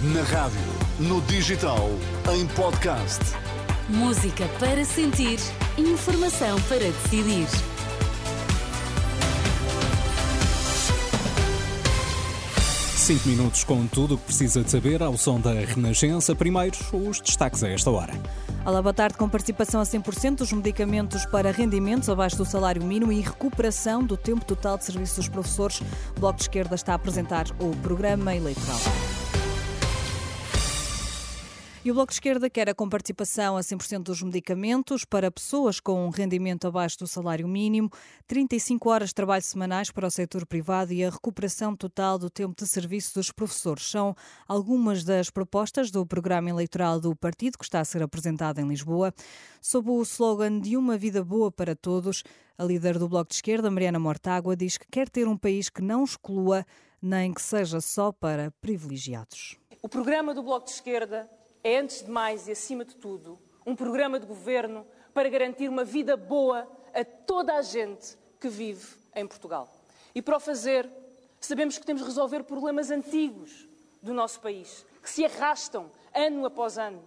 Na rádio, no digital, em podcast. Música para sentir, informação para decidir. Cinco minutos com tudo o que precisa de saber ao som da Renascença. Primeiro, os destaques a esta hora. Olá, boa tarde. Com participação a 100% dos medicamentos para rendimentos abaixo do salário mínimo e recuperação do tempo total de serviço dos professores, o Bloco de Esquerda está a apresentar o programa eleitoral. E o Bloco de Esquerda quer a comparticipação a 100% dos medicamentos para pessoas com um rendimento abaixo do salário mínimo, 35 horas de trabalho semanais para o setor privado e a recuperação total do tempo de serviço dos professores. São algumas das propostas do programa eleitoral do partido que está a ser apresentado em Lisboa. Sob o slogan de uma vida boa para todos, a líder do Bloco de Esquerda, Mariana Mortágua, diz que quer ter um país que não exclua nem que seja só para privilegiados. O programa do Bloco de Esquerda é, antes de mais e acima de tudo, um programa de governo para garantir uma vida boa a toda a gente que vive em Portugal. E para o fazer, sabemos que temos de resolver problemas antigos do nosso país, que se arrastam ano após ano.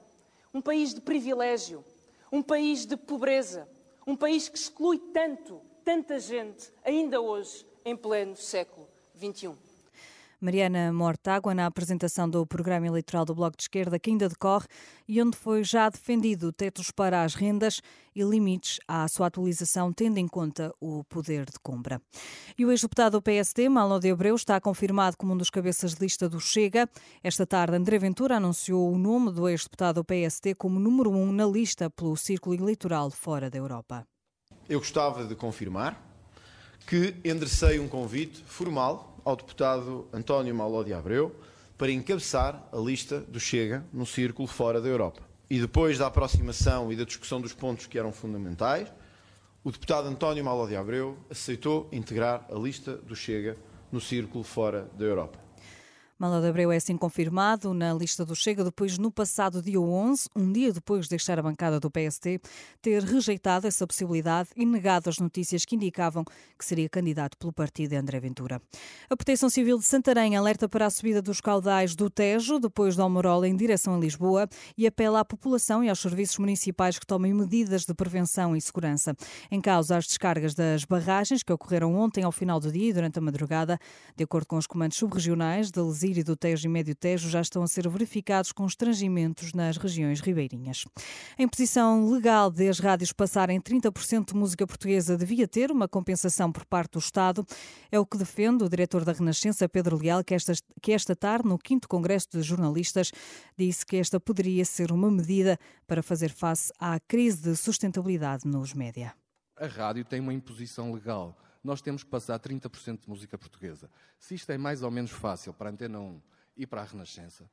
Um país de privilégio, um país de pobreza, um país que exclui tanto, tanta gente, ainda hoje, em pleno século XXI. Mariana Mortágua, na apresentação do programa eleitoral do Bloco de Esquerda, que ainda decorre e onde foi já defendido tetos para as rendas e limites à sua atualização, tendo em conta o poder de compra. E o ex-deputado do PSD, Malo de Abreu, está confirmado como um dos cabeças de lista do Chega. Esta tarde, André Ventura anunciou o nome do ex-deputado do PSD como número um na lista pelo círculo eleitoral fora da Europa. Eu gostava de confirmar que enderecei um convite formal ao deputado António Maló de Abreu para encabeçar a lista do Chega no círculo fora da Europa. E depois da aproximação e da discussão dos pontos que eram fundamentais, o deputado António Maló de Abreu aceitou integrar a lista do Chega no círculo fora da Europa. Mala de Abreu é assim confirmado na lista do Chega, depois no passado dia 11, um dia depois de deixar a bancada do PST, ter rejeitado essa possibilidade e negado as notícias que indicavam que seria candidato pelo partido de André Ventura. A Proteção Civil de Santarém alerta para a subida dos caudais do Tejo, depois do Almorola em direção a Lisboa, e apela à população e aos serviços municipais que tomem medidas de prevenção e segurança. Em causa as descargas das barragens que ocorreram ontem ao final do dia e durante a madrugada, de acordo com os comandos subregionais de Lesíria e do Tejo e Médio Tejo já estão a ser verificados constrangimentos nas regiões ribeirinhas. A imposição legal de as rádios passarem 30% de música portuguesa devia ter uma compensação por parte do Estado. É o que defende o diretor da Renascença, Pedro Leal, que esta, que esta tarde, no 5 Congresso de Jornalistas, disse que esta poderia ser uma medida para fazer face à crise de sustentabilidade nos média. A rádio tem uma imposição legal nós temos que passar 30% de música portuguesa. Se isto é mais ou menos fácil para a Antena 1 e para a Renascença,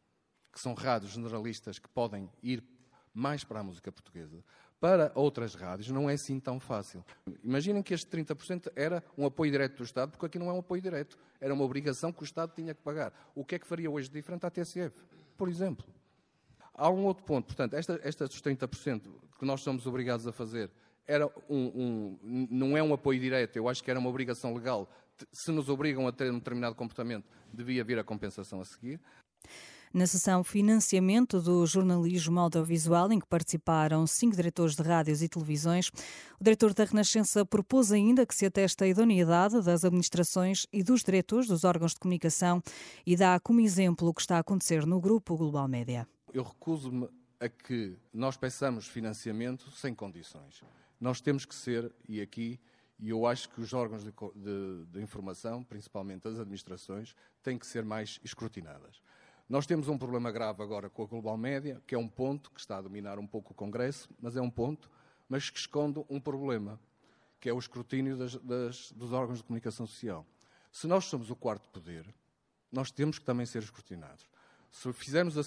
que são rádios generalistas que podem ir mais para a música portuguesa, para outras rádios não é assim tão fácil. Imaginem que este 30% era um apoio direto do Estado, porque aqui não é um apoio direto, era uma obrigação que o Estado tinha que pagar. O que é que faria hoje diferente à TSF, por exemplo? Há um outro ponto, portanto, esta, estes 30% que nós somos obrigados a fazer era um, um, não é um apoio direto, eu acho que era uma obrigação legal. Se nos obrigam a ter um determinado comportamento, devia vir a compensação a seguir. Na sessão Financiamento do Jornalismo Audiovisual, em que participaram cinco diretores de rádios e televisões, o diretor da Renascença propôs ainda que se ateste a idoneidade das administrações e dos diretores dos órgãos de comunicação e dá como exemplo o que está a acontecer no Grupo Global Média. Eu recuso-me a que nós peçamos financiamento sem condições nós temos que ser, e aqui, e eu acho que os órgãos de, de, de, informação, principalmente as administrações, têm que ser mais escrutinadas. Nós temos um problema grave agora com a Global Média, que é um ponto que está a dominar um pouco o Congresso, mas é um ponto, mas que esconde um problema, que é o escrutínio das, das, dos órgãos de comunicação social. Se nós somos o quarto poder, nós temos que também ser escrutinados. Se fizermos a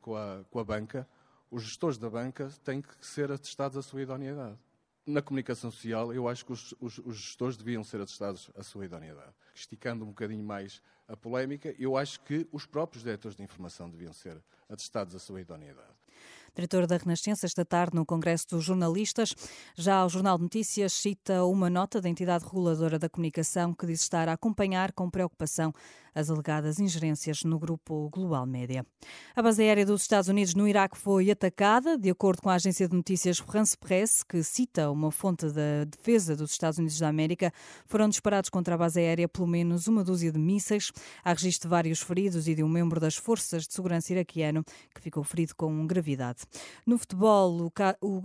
com a, com a banca, os gestores da banca têm que ser atestados a sua idoneidade na comunicação social, eu acho que os, os, os, gestores deviam ser atestados a sua idoneidade. Esticando um bocadinho mais a polémica, eu acho que os próprios diretores de informação deviam ser atestados a sua idoneidade. Diretor da Renascença, esta tarde no Congresso dos Jornalistas. Já o Jornal de Notícias cita uma nota da entidade reguladora da comunicação que diz estar a acompanhar com preocupação as alegadas ingerências no grupo Global Média. A base aérea dos Estados Unidos no Iraque foi atacada, de acordo com a agência de notícias France Press, que cita uma fonte da defesa dos Estados Unidos da América, foram disparados contra a base aérea pelo menos uma dúzia de mísseis. Há registro de vários feridos e de um membro das forças de segurança iraquiano que ficou ferido com gravidade. No futebol,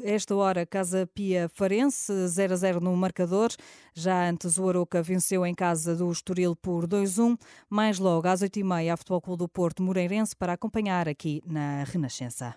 esta hora, Casa Pia Farense, 0 a 0 no marcador. Já antes, o Aroca venceu em casa do Estoril por 2-1. Mais logo, às 8h30, a Futebol Clube do Porto Moreirense para acompanhar aqui na Renascença.